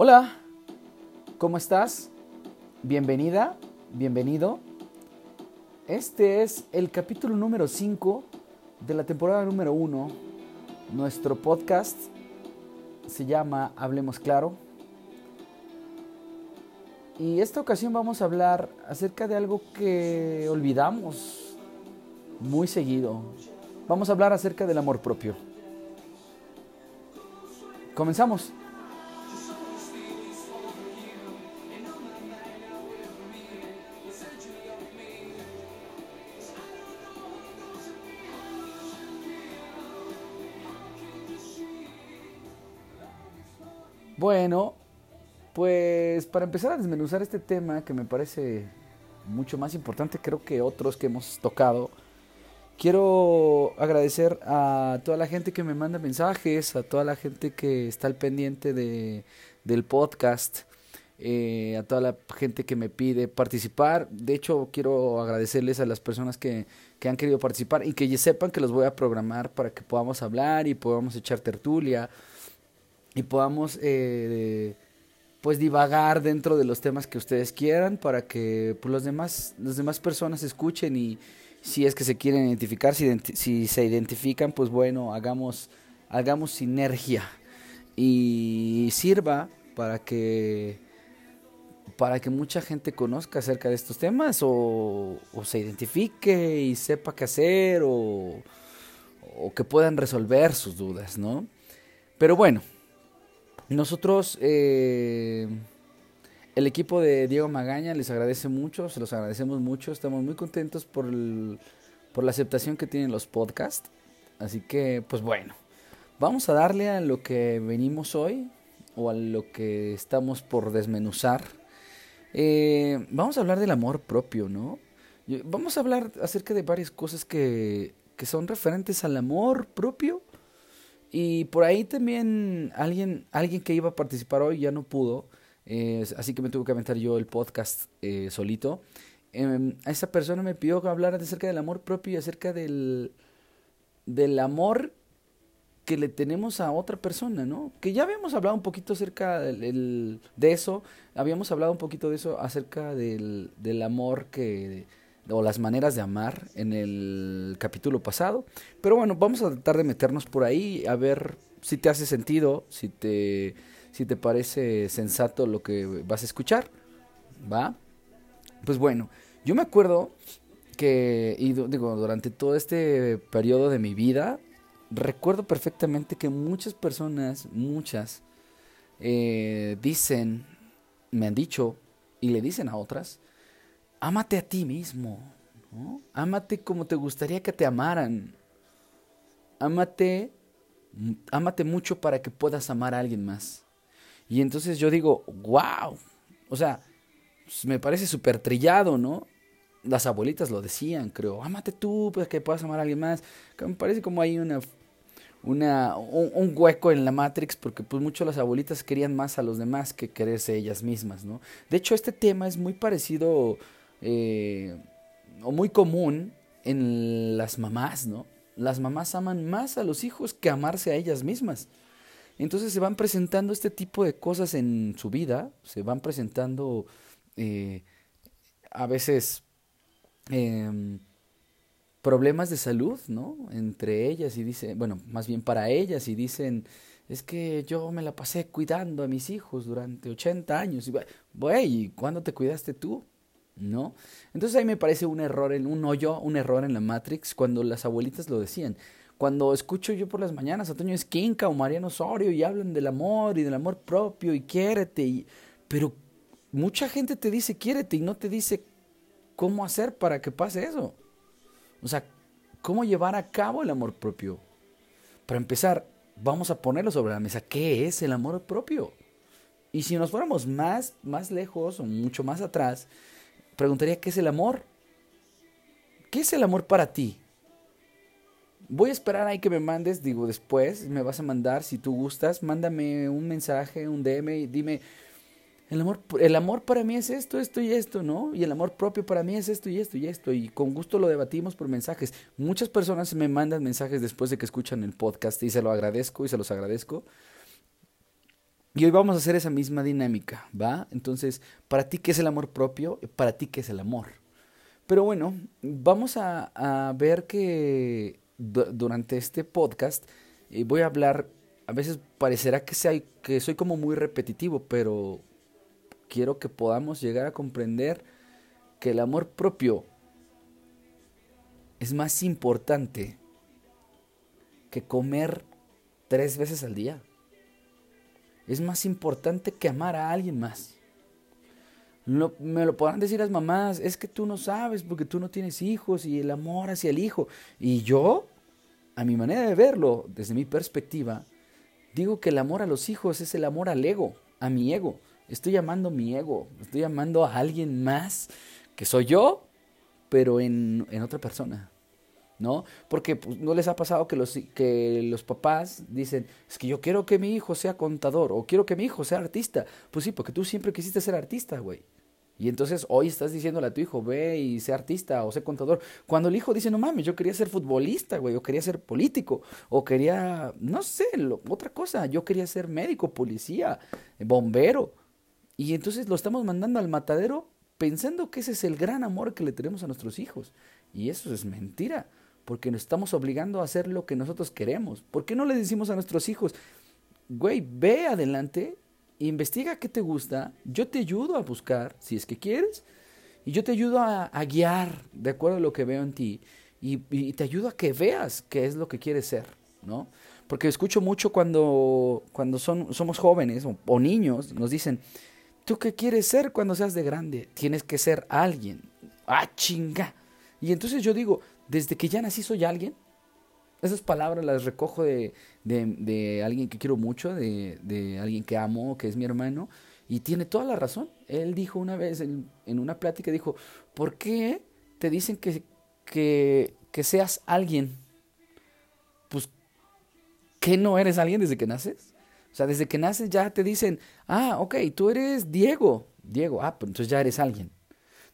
Hola, ¿cómo estás? Bienvenida, bienvenido. Este es el capítulo número 5 de la temporada número 1. Nuestro podcast se llama Hablemos Claro. Y esta ocasión vamos a hablar acerca de algo que olvidamos muy seguido. Vamos a hablar acerca del amor propio. Comenzamos. Bueno, pues para empezar a desmenuzar este tema que me parece mucho más importante creo que otros que hemos tocado, quiero agradecer a toda la gente que me manda mensajes, a toda la gente que está al pendiente de, del podcast, eh, a toda la gente que me pide participar. De hecho, quiero agradecerles a las personas que, que han querido participar y que sepan que los voy a programar para que podamos hablar y podamos echar tertulia y podamos eh, pues divagar dentro de los temas que ustedes quieran para que pues, los demás las demás personas escuchen y si es que se quieren identificar si, se identifican pues bueno hagamos hagamos sinergia y sirva para que para que mucha gente conozca acerca de estos temas o, o se identifique y sepa qué hacer o, o que puedan resolver sus dudas, ¿no? Pero bueno, nosotros, eh, el equipo de Diego Magaña les agradece mucho, se los agradecemos mucho, estamos muy contentos por, por la aceptación que tienen los podcasts. Así que, pues bueno, vamos a darle a lo que venimos hoy o a lo que estamos por desmenuzar. Eh, vamos a hablar del amor propio, ¿no? Vamos a hablar acerca de varias cosas que, que son referentes al amor propio y por ahí también alguien, alguien que iba a participar hoy ya no pudo, eh, así que me tuve que aventar yo el podcast eh, solito. A esa persona me pidió que hablara acerca del amor propio y acerca del, del amor que le tenemos a otra persona, ¿no? Que ya habíamos hablado un poquito acerca del, de eso, habíamos hablado un poquito de eso acerca del, del amor que o las maneras de amar en el capítulo pasado. Pero bueno, vamos a tratar de meternos por ahí a ver si te hace sentido, si te, si te parece sensato lo que vas a escuchar. ¿Va? Pues bueno, yo me acuerdo que, y digo, durante todo este periodo de mi vida, recuerdo perfectamente que muchas personas, muchas, eh, dicen, me han dicho y le dicen a otras, ámate a ti mismo, ¿no? Ámate como te gustaría que te amaran. Ámate, ámate mucho para que puedas amar a alguien más. Y entonces yo digo, wow, o sea, pues, me parece súper trillado, ¿no? Las abuelitas lo decían, creo, ámate tú para que puedas amar a alguien más. Me parece como hay una una, un, hueco en la Matrix porque pues mucho las abuelitas querían más a los demás que quererse ellas mismas, ¿no? De hecho, este tema es muy parecido eh, o muy común en las mamás, ¿no? Las mamás aman más a los hijos que amarse a ellas mismas. Entonces se van presentando este tipo de cosas en su vida, se van presentando eh, a veces em, problemas de salud, ¿no? Entre ellas y dicen, bueno, más bien para ellas y dicen, es que yo me la pasé cuidando a mis hijos durante 80 años. Y, güey, ¿cuándo te cuidaste tú? ¿No? Entonces ahí me parece un error, en un hoyo, un error en la Matrix cuando las abuelitas lo decían. Cuando escucho yo por las mañanas a Toño Esquinca o Mariano Osorio y hablan del amor y del amor propio y quiérete, y... pero mucha gente te dice quiérete y no te dice cómo hacer para que pase eso. O sea, cómo llevar a cabo el amor propio. Para empezar, vamos a ponerlo sobre la mesa. ¿Qué es el amor propio? Y si nos fuéramos más, más lejos o mucho más atrás, preguntaría, ¿qué es el amor? ¿Qué es el amor para ti? Voy a esperar ahí que me mandes, digo, después me vas a mandar, si tú gustas, mándame un mensaje, un DM y dime, el amor, el amor para mí es esto, esto y esto, ¿no? Y el amor propio para mí es esto y esto y esto. Y con gusto lo debatimos por mensajes. Muchas personas me mandan mensajes después de que escuchan el podcast y se lo agradezco y se los agradezco. Y hoy vamos a hacer esa misma dinámica, ¿va? Entonces, para ti, ¿qué es el amor propio? Para ti, ¿qué es el amor? Pero bueno, vamos a, ver que durante este podcast eh, voy a hablar, a veces parecerá que, que soy como muy repetitivo, pero quiero que podamos llegar a comprender que el amor propio es más importante que comer tres veces al día. Es más importante que amar a alguien más. me lo podrán decir las mamás, es que tú no sabes porque tú no tienes hijos y el amor hacia el hijo. Y yo, a mi manera de verlo, desde mi perspectiva, digo que el amor a los hijos es el amor al ego, a mi ego. Estoy amando mi ego, estoy amando a alguien más que soy yo, pero en, en otra persona. ¿No? Porque pues, no les ha pasado que los, que los papás dicen, es que yo quiero que mi hijo sea contador o quiero que mi hijo sea artista. Pues sí, porque tú siempre quisiste ser artista, güey. Y entonces hoy estás diciéndole a tu hijo, ve y sé artista o sé contador. Cuando el hijo dice, no mames, yo quería ser futbolista, güey, o quería ser político, o quería, no sé, otra cosa, yo quería ser médico, policía, bombero. Y entonces lo estamos mandando al matadero pensando que ese es el gran amor que le tenemos a nuestros hijos. Y eso es mentira porque nos estamos obligando a hacer lo que nosotros queremos. ¿Por qué no le decimos a nuestros hijos, güey, ve adelante, investiga qué te gusta, yo te ayudo a buscar, si es que quieres, y yo te ayudo a, guiar de acuerdo a lo que veo en ti, y, te ayudo a que veas qué es lo que quieres ser, ¿no? Porque escucho mucho cuando, cuando son, somos jóvenes o, o niños, nos dicen, ¿tú qué quieres ser cuando seas de grande? Tienes que ser alguien. Ah, chinga. Y entonces yo digo, desde que ya nací soy alguien. Esas palabras las recojo de, de, alguien que quiero mucho, de, de, alguien que amo, que es mi hermano, y tiene toda la razón. Él dijo una vez en, en una plática, dijo, ¿por qué te dicen que, que, que seas alguien? Pues, ¿qué no eres alguien desde que naces? O sea, desde que naces ya te dicen, ah, ok, tú eres Diego. Diego, ah, pues entonces ya eres alguien.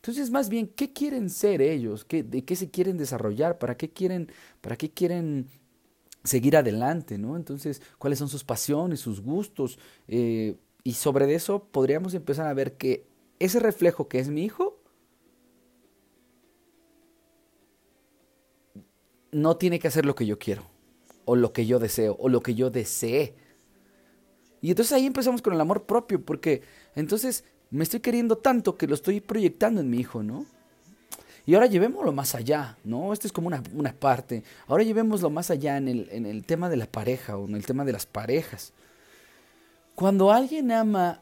Entonces, más bien, ¿qué quieren ser ellos? ¿Qué, ¿De qué se quieren desarrollar? ¿Para qué quieren, para qué quieren seguir adelante? ¿no? Entonces, ¿cuáles son sus pasiones, sus gustos? Eh, y sobre eso podríamos empezar a ver que ese reflejo que es mi hijo no tiene que hacer lo que yo quiero, o lo que yo deseo, o lo que yo desee. Y entonces ahí empezamos con el amor propio, porque entonces me estoy queriendo tanto que lo estoy proyectando en mi hijo, ¿no? Y ahora llevémoslo más allá, ¿no? Esto es como una, una parte. Ahora llevémoslo más allá en el, en el tema de la pareja o en el tema de las parejas. Cuando alguien ama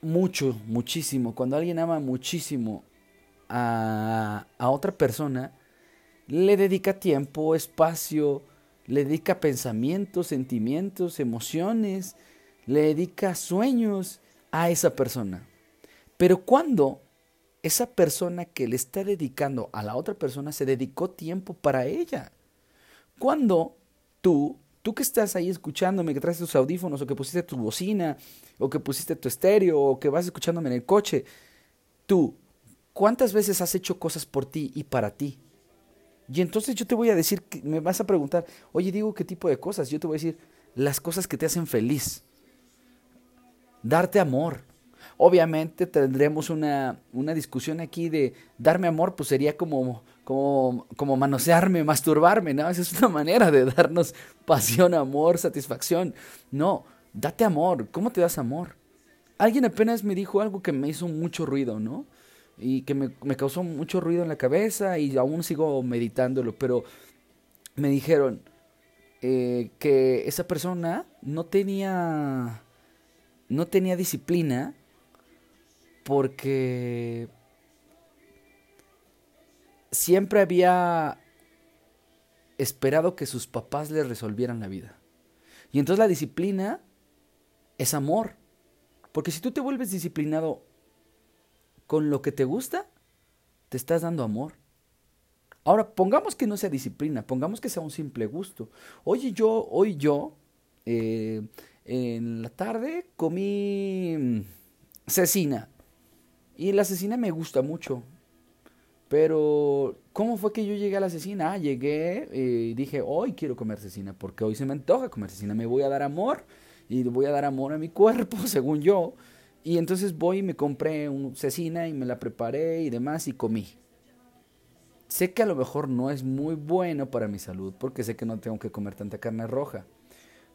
mucho, muchísimo, cuando alguien ama muchísimo a, a otra persona, le dedica tiempo, espacio, le dedica pensamientos, sentimientos, emociones, le dedica sueños a esa persona. Pero cuando esa persona que le está dedicando a la otra persona se dedicó tiempo para ella. Cuando tú, tú que estás ahí escuchándome, que traes tus audífonos o que pusiste tu bocina o que pusiste tu estéreo o que vas escuchándome en el coche, tú, ¿cuántas veces has hecho cosas por ti y para ti? Y entonces yo te voy a decir, me vas a preguntar, oye, digo, ¿qué tipo de cosas? Yo te voy a decir, las cosas que te hacen feliz. Darte amor, Obviamente tendremos una, una discusión aquí de darme amor, pues sería como, como, como manosearme, masturbarme, ¿no? Esa es una manera de darnos pasión, amor, satisfacción. No, date amor. ¿Cómo te das amor? Alguien apenas me dijo algo que me hizo mucho ruido, ¿no? Y que me, causó mucho ruido en la cabeza y aún sigo meditándolo, pero me dijeron eh, que esa persona no tenía, no tenía disciplina porque siempre había esperado que sus papás le resolvieran la vida. Y entonces la disciplina es amor. Porque si tú te vuelves disciplinado con lo que te gusta, te estás dando amor. Ahora, pongamos que no sea disciplina, pongamos que sea un simple gusto. Oye, yo, hoy yo, eh, en la tarde comí cecina. Y la asesina me gusta mucho. Pero, ¿cómo fue que yo llegué a la asesina? Ah, llegué y dije, hoy quiero comer asesina porque hoy se me antoja comer asesina. Me voy a dar amor y voy a dar amor a mi cuerpo, según yo. Y entonces voy y me compré un cecina y me la preparé y demás y comí. Sé que a lo mejor no es muy bueno para mi salud porque sé que no tengo que comer tanta carne roja.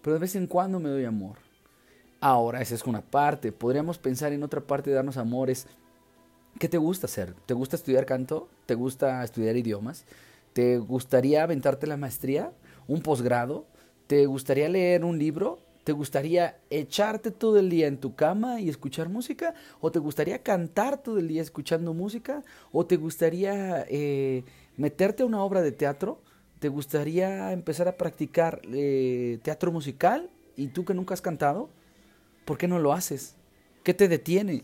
Pero de vez en cuando me doy amor. Ahora, esa es una parte. Podríamos pensar en otra parte de darnos amores. ¿Qué te gusta hacer? ¿Te gusta estudiar canto? ¿Te gusta estudiar idiomas? ¿Te gustaría aventarte la maestría? ¿Un posgrado? ¿Te gustaría leer un libro? ¿Te gustaría echarte todo el día en tu cama y escuchar música? ¿O te gustaría cantar todo el día escuchando música? ¿O te gustaría eh, meterte a una obra de teatro? ¿Te gustaría empezar a practicar eh, teatro musical? ¿Y tú que nunca has cantado? ¿Por qué no lo haces? ¿Qué te detiene?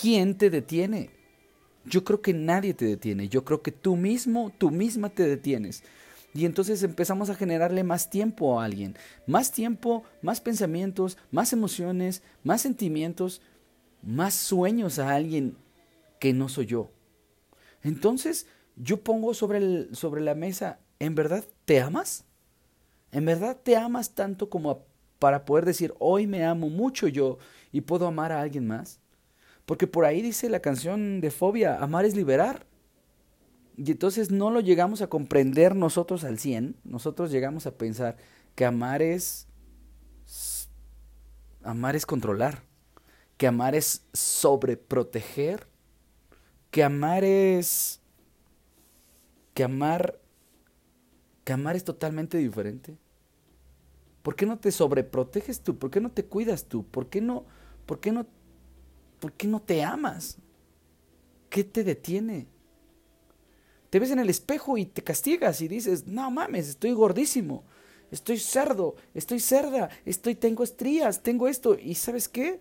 ¿Quién te detiene? Yo creo que nadie te detiene. Yo creo que tú mismo, tú misma te detienes. Y entonces empezamos a generarle más tiempo a alguien. Más tiempo, más pensamientos, más emociones, más sentimientos, más sueños a alguien que no soy yo. Entonces yo pongo sobre, el, sobre la mesa, ¿en verdad te amas? ¿En verdad te amas tanto como para poder decir, hoy me amo mucho yo y puedo amar a alguien más? Porque por ahí dice la canción de Fobia, amar es liberar. Y entonces no lo llegamos a comprender nosotros al 100, nosotros llegamos a pensar que amar es amar es controlar, que amar es sobreproteger, que amar es que amar que amar es totalmente diferente. ¿Por qué no te sobreproteges tú? ¿Por qué no te cuidas tú? ¿Por qué no por qué no por qué no te amas? ¿Qué te detiene? Te ves en el espejo y te castigas y dices, no mames, estoy gordísimo, estoy cerdo, estoy cerda, estoy, tengo estrías, tengo esto. ¿Y sabes qué?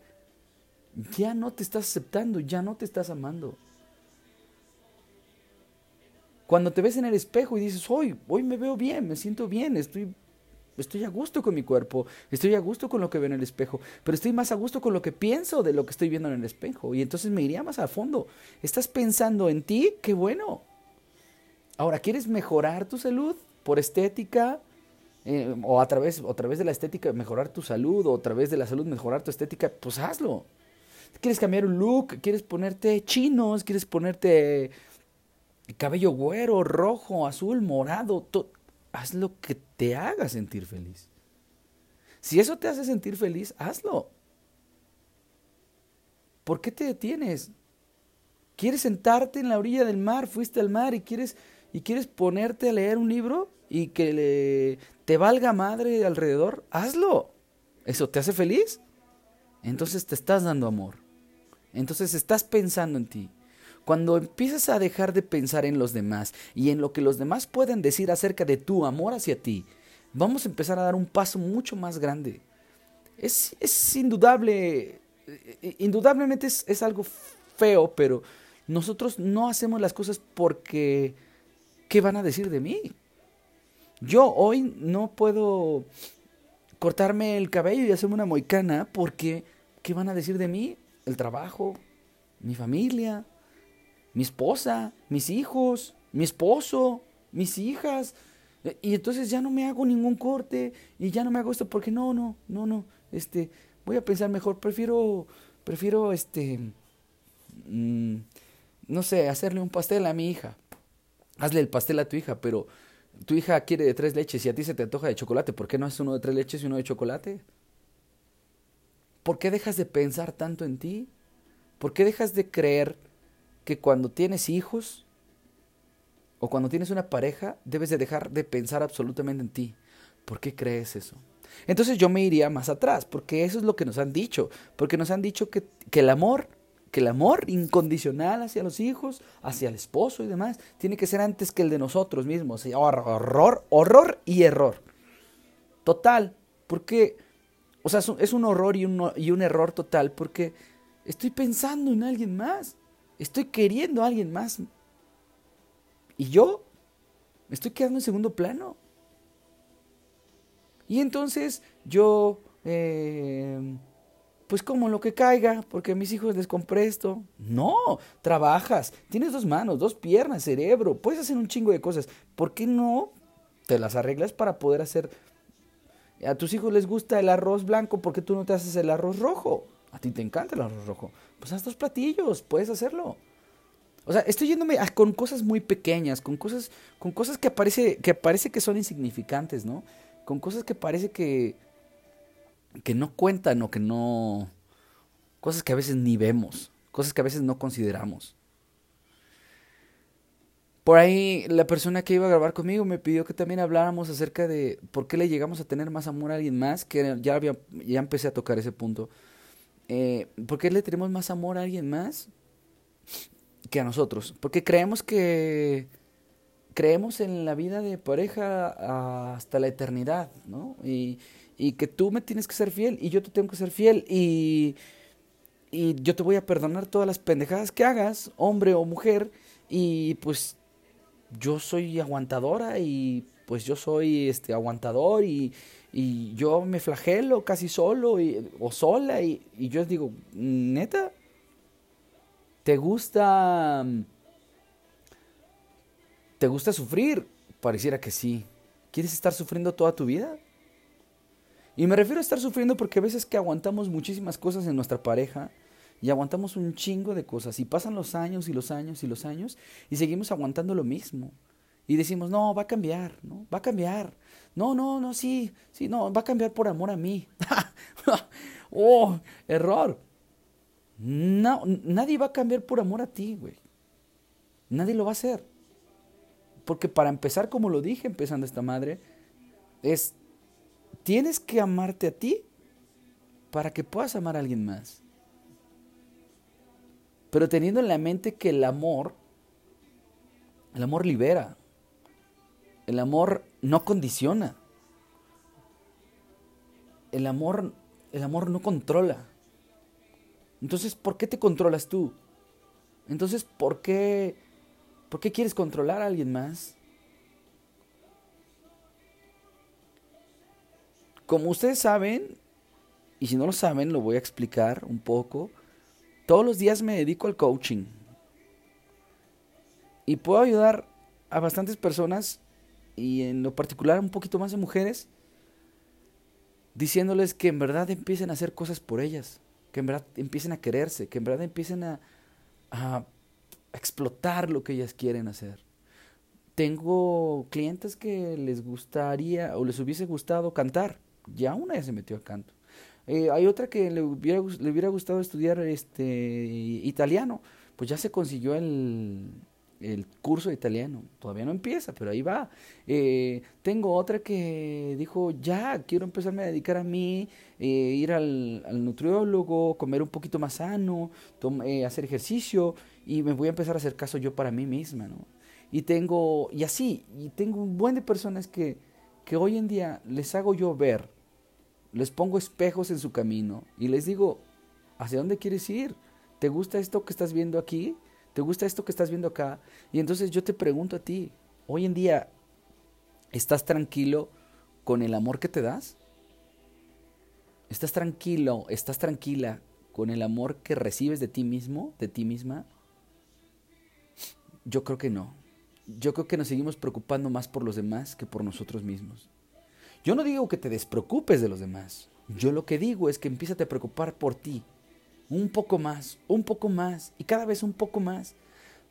Ya no te estás aceptando, ya no te estás amando. Cuando te ves en el espejo y dices, hoy, hoy me veo bien, me siento bien, estoy, estoy a gusto con mi cuerpo, estoy a gusto con lo que veo en el espejo, pero estoy más a gusto con lo que pienso de lo que estoy viendo en el espejo. Y entonces me iría más a fondo. Estás pensando en ti, qué bueno. Ahora, ¿quieres mejorar tu salud por estética? Eh, o a través, a través de la estética mejorar tu salud, o a través de la salud mejorar tu estética, pues hazlo. ¿Quieres cambiar un look? ¿Quieres ponerte chinos? ¿Quieres ponerte cabello güero, rojo, azul, morado? Haz lo que te haga sentir feliz. Si eso te hace sentir feliz, hazlo. ¿Por qué te detienes? ¿Quieres sentarte en la orilla del mar? Fuiste al mar y quieres y quieres ponerte a leer un libro y que le, te valga madre alrededor, hazlo. ¿Eso te hace feliz? Entonces te estás dando amor. Entonces estás pensando en ti. Cuando empiezas a dejar de pensar en los demás y en lo que los demás pueden decir acerca de tu amor hacia ti, vamos a empezar a dar un paso mucho más grande. Es, es indudable, eh, indudablemente es, es algo feo, pero nosotros no hacemos las cosas porque ¿qué van a decir de mí? Yo hoy no puedo cortarme el cabello y hacerme una moicana porque ¿qué van a decir de mí? El trabajo, mi familia, mi esposa, mis hijos, mi esposo, mis hijas. Y entonces ya no me hago ningún corte y ya no me hago esto porque no, no, no, no. Este, voy a pensar mejor, prefiero, prefiero, este, mm, no sé, hacerle un pastel a mi hija hazle el pastel a tu hija, pero tu hija quiere de tres leches y a ti se te antoja de chocolate, ¿por qué no haces uno de tres leches y uno de chocolate? ¿Por qué dejas de pensar tanto en ti? ¿Por qué dejas de creer que cuando tienes hijos o cuando tienes una pareja debes de dejar de pensar absolutamente en ti? ¿Por qué crees eso? Entonces yo me iría más atrás, porque eso es lo que nos han dicho, porque nos han dicho que, que el amor que el amor incondicional hacia los hijos, hacia el esposo y demás, tiene que ser antes que el de nosotros mismos. Horror, horror y error. Total, porque, o sea, es un horror y un, y un error total porque estoy pensando en alguien más, estoy queriendo a alguien más. Y yo me estoy quedando en segundo plano. Y entonces yo... Eh, pues como lo que caiga, porque a mis hijos les compré esto. No, trabajas, tienes dos manos, dos piernas, cerebro, puedes hacer un chingo de cosas. ¿Por qué no te las arreglas para poder hacer A tus hijos les gusta el arroz blanco, ¿por qué tú no te haces el arroz rojo? A ti te encanta el arroz rojo. Pues haz dos platillos, puedes hacerlo. O sea, estoy yéndome con cosas muy pequeñas, con cosas, con cosas que parece, que parece que son insignificantes, ¿no? Con cosas que parece que, que no cuentan o que no... Cosas que a veces ni vemos, cosas que a veces no consideramos. Por ahí la persona que iba a grabar conmigo me pidió que también habláramos acerca de por qué le llegamos a tener más amor a alguien más, que ya, había, ya empecé a tocar ese punto. Eh, ¿Por qué le tenemos más amor a alguien más que a nosotros? Porque creemos que creemos en la vida de pareja hasta la eternidad, ¿no? Y, que tú me tienes que ser fiel y yo te tengo que ser fiel y, y yo te voy a perdonar todas las pendejadas que hagas, hombre o mujer, y pues yo soy aguantadora y pues yo soy este aguantador y, y yo me flagelo casi solo o sola y, y yo digo, neta, ¿te gusta te gusta sufrir? Pareciera que sí. ¿Quieres estar sufriendo toda tu vida? Y me refiero a estar sufriendo porque a veces que aguantamos muchísimas cosas en nuestra pareja y aguantamos un chingo de cosas y pasan los años y los años y los años y seguimos aguantando lo mismo. Y decimos, no, va a cambiar, ¿no? Va a cambiar. No, no, no, sí, sí, no, va a cambiar por amor a mí. oh, error. No, nadie va a cambiar por amor a ti, güey. Nadie lo va a hacer. Porque para empezar, como lo dije empezando esta madre, es, tienes que amarte a ti para que puedas amar a alguien más pero teniendo en la mente que el amor, el amor libera, el amor no condiciona, el amor, el amor no controla. Entonces, ¿por qué te controlas tú? Entonces, ¿por qué, por qué quieres controlar a alguien más? Como ustedes saben, y si no lo saben, lo voy a explicar un poco. Todos los días me dedico al coaching. Y puedo ayudar a bastantes personas, y en lo particular un poquito más de mujeres, diciéndoles que en verdad empiecen a hacer cosas por ellas, que en verdad empiecen a quererse, que en verdad empiecen a, a explotar lo que ellas quieren hacer. Tengo clientes que les gustaría o les hubiese gustado cantar. Ya una ya se metió al canto. Eh, hay otra que le hubiera, le hubiera gustado estudiar este italiano. Pues ya se consiguió el, el curso de italiano. Todavía no empieza, pero ahí va. Eh, tengo otra que dijo, ya, quiero empezarme a dedicar a mí, eh, ir al, nutriólogo, comer un poquito más sano, hacer ejercicio y me voy a empezar a hacer caso yo para mí misma, ¿no? Y tengo, y así, y tengo un buen de personas que, que hoy en día les hago yo ver les pongo espejos en su camino y les digo, ¿hacia dónde quieres ir? ¿Te gusta esto que estás viendo aquí? ¿Te gusta esto que estás viendo acá? Y entonces yo te pregunto a ti, hoy en día, ¿estás tranquilo con el amor que te das? ¿Estás tranquilo, estás tranquila con el amor que recibes de ti mismo, de ti misma? Yo creo que no. Yo creo que nos seguimos preocupando más por los demás que por nosotros mismos. Yo no digo que te despreocupes de los demás. Yo lo que digo es que empiezas a preocupar por ti. Un poco más, un poco más y cada vez un poco más.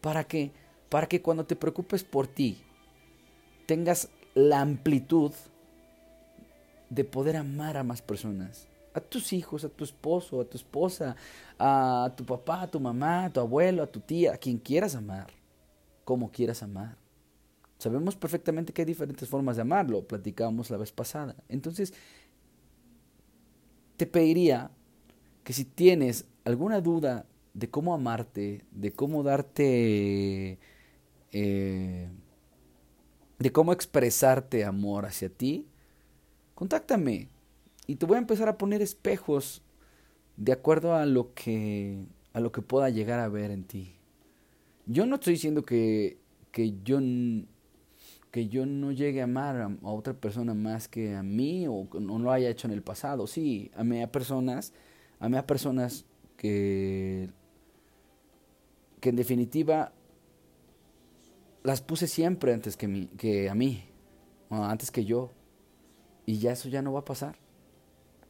¿Para que Para que cuando te preocupes por ti tengas la amplitud de poder amar a más personas. A tus hijos, a tu esposo, a tu esposa, a tu papá, a tu mamá, a tu abuelo, a tu tía, a quien quieras amar, como quieras amar. Sabemos perfectamente que hay diferentes formas de amarlo, platicábamos la vez pasada. Entonces, te pediría que si tienes alguna duda de cómo amarte, de cómo darte, eh, de cómo expresarte amor hacia ti, contáctame y te voy a empezar a poner espejos de acuerdo a lo que a lo que pueda llegar a ver en ti. Yo no estoy diciendo que, que yo que yo no llegue a amar a, otra persona más que a mí o no lo haya hecho en el pasado. Sí, amé a personas, a personas que, que en definitiva las puse siempre antes que, que a mí, antes que yo. Y ya eso ya no va a pasar.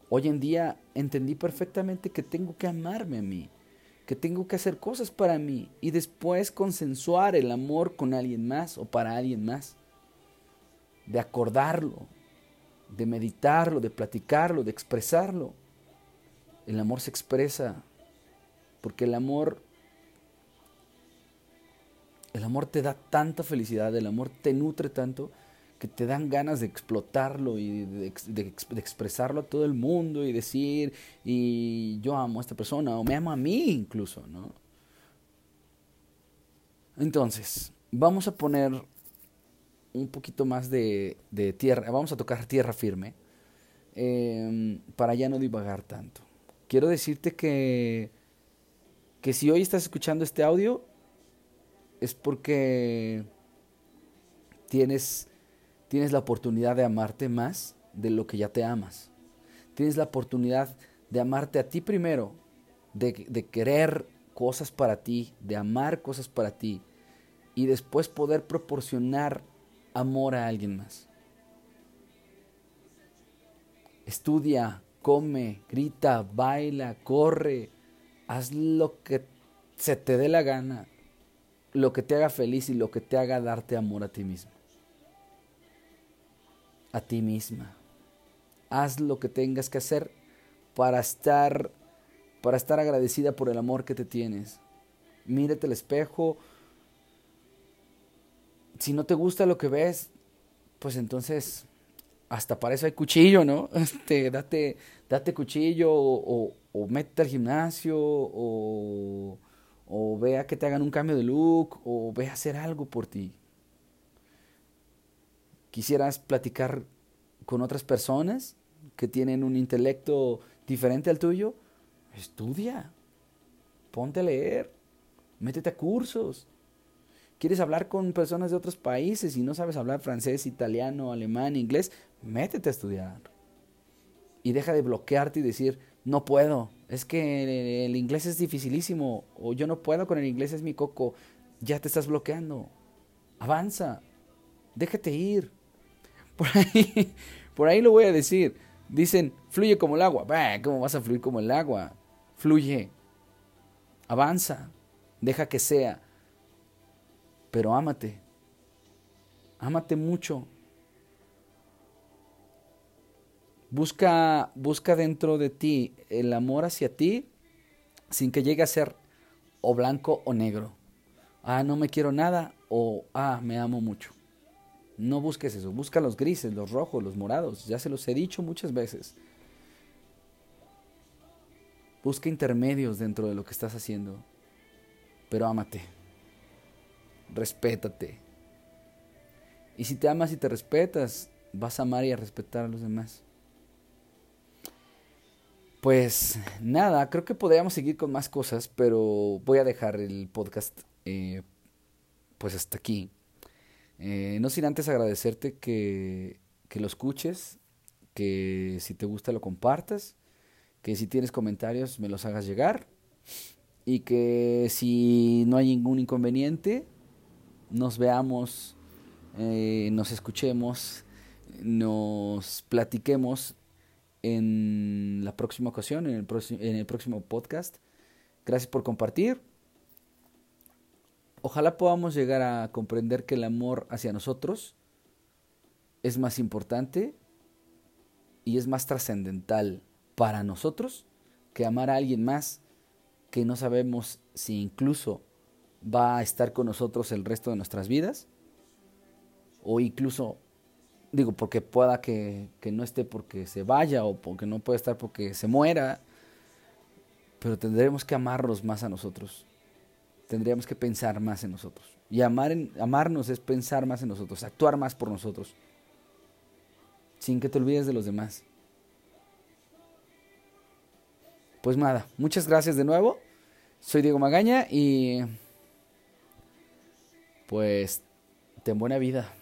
Hoy en día entendí perfectamente que tengo que amarme a mí, que tengo que hacer cosas para mí y después consensuar el amor con alguien más o para alguien más. De acordarlo, de meditarlo, de platicarlo, de expresarlo. El amor se expresa porque el amor el amor te da tanta felicidad, el amor te nutre tanto que te dan ganas de explotarlo y de, expresarlo a todo el mundo y decir, y yo amo a esta persona o me amo a mí incluso, ¿no? Entonces, vamos a poner un poquito más de, tierra, vamos a tocar tierra firme em, para ya no divagar tanto. Quiero decirte que, que si hoy estás escuchando este audio, es porque tienes, tienes la oportunidad de amarte más de lo que ya te amas. Tienes la oportunidad de amarte a ti primero, de, de querer cosas para ti, de amar cosas para ti y después poder proporcionar amor a alguien más. Estudia, come, grita, baila, corre, haz lo que se te dé la gana lo que te haga feliz y lo que te haga darte amor a ti mismo. A ti misma. Haz lo que tengas que hacer para estar para estar agradecida por el amor que te tienes. Mírate al espejo. Si no te gusta lo que ves, pues entonces hasta para eso hay cuchillo, ¿no? Este, date, date cuchillo o, o, o métete al gimnasio o o ve a que te hagan un cambio de look, o ve a hacer algo por ti. Quisieras platicar con otras personas que tienen un intelecto diferente al tuyo, estudia, ponte a leer, métete a cursos. ¿Quieres hablar con personas de otros países y no sabes hablar francés, italiano, alemán, inglés? Métete a estudiar. Y deja de bloquearte y decir, no puedo, es que el inglés es dificilísimo, o yo no puedo con el inglés, es mi coco, ya te estás bloqueando. Avanza, déjate ir. Por ahí, por ahí lo voy a decir. Dicen, fluye como el agua. ¿Cómo vas a fluir como el agua? Fluye. Avanza. Deja que sea. Pero ámate. Ámate mucho. Busca, busca dentro de ti el amor hacia ti sin que llegue a ser o blanco o negro. Ah, no me quiero nada o ah, me amo mucho. No busques eso, busca los grises, los rojos, los morados, ya se los he dicho muchas veces. Busca intermedios dentro de lo que estás haciendo, pero ámate, respétate. Y si te amas y te respetas, vas a amar y a respetar a los demás. Pues nada, creo que podríamos seguir con más cosas, pero voy a dejar el podcast eh, pues hasta aquí. Eh, no sin antes agradecerte que, que lo escuches, que si te gusta lo compartas, que si tienes comentarios me los hagas llegar y que si no hay ningún inconveniente, nos veamos, eh, nos escuchemos, nos platiquemos en la próxima ocasión, en el, en el próximo podcast. Gracias por compartir. Ojalá podamos llegar a comprender que el amor hacia nosotros es más importante y es más trascendental para nosotros que amar a alguien más que no sabemos si incluso va a estar con nosotros el resto de nuestras vidas o incluso digo, porque pueda que, no esté porque se vaya o porque no puede estar porque se muera, pero tendremos que amarnos más a nosotros. Tendríamos que pensar más en nosotros. Y amar en, amarnos es pensar más en nosotros, actuar más por nosotros, sin que te olvides de los demás. Pues nada, muchas gracias de nuevo. Soy Diego Magaña y pues ten buena vida.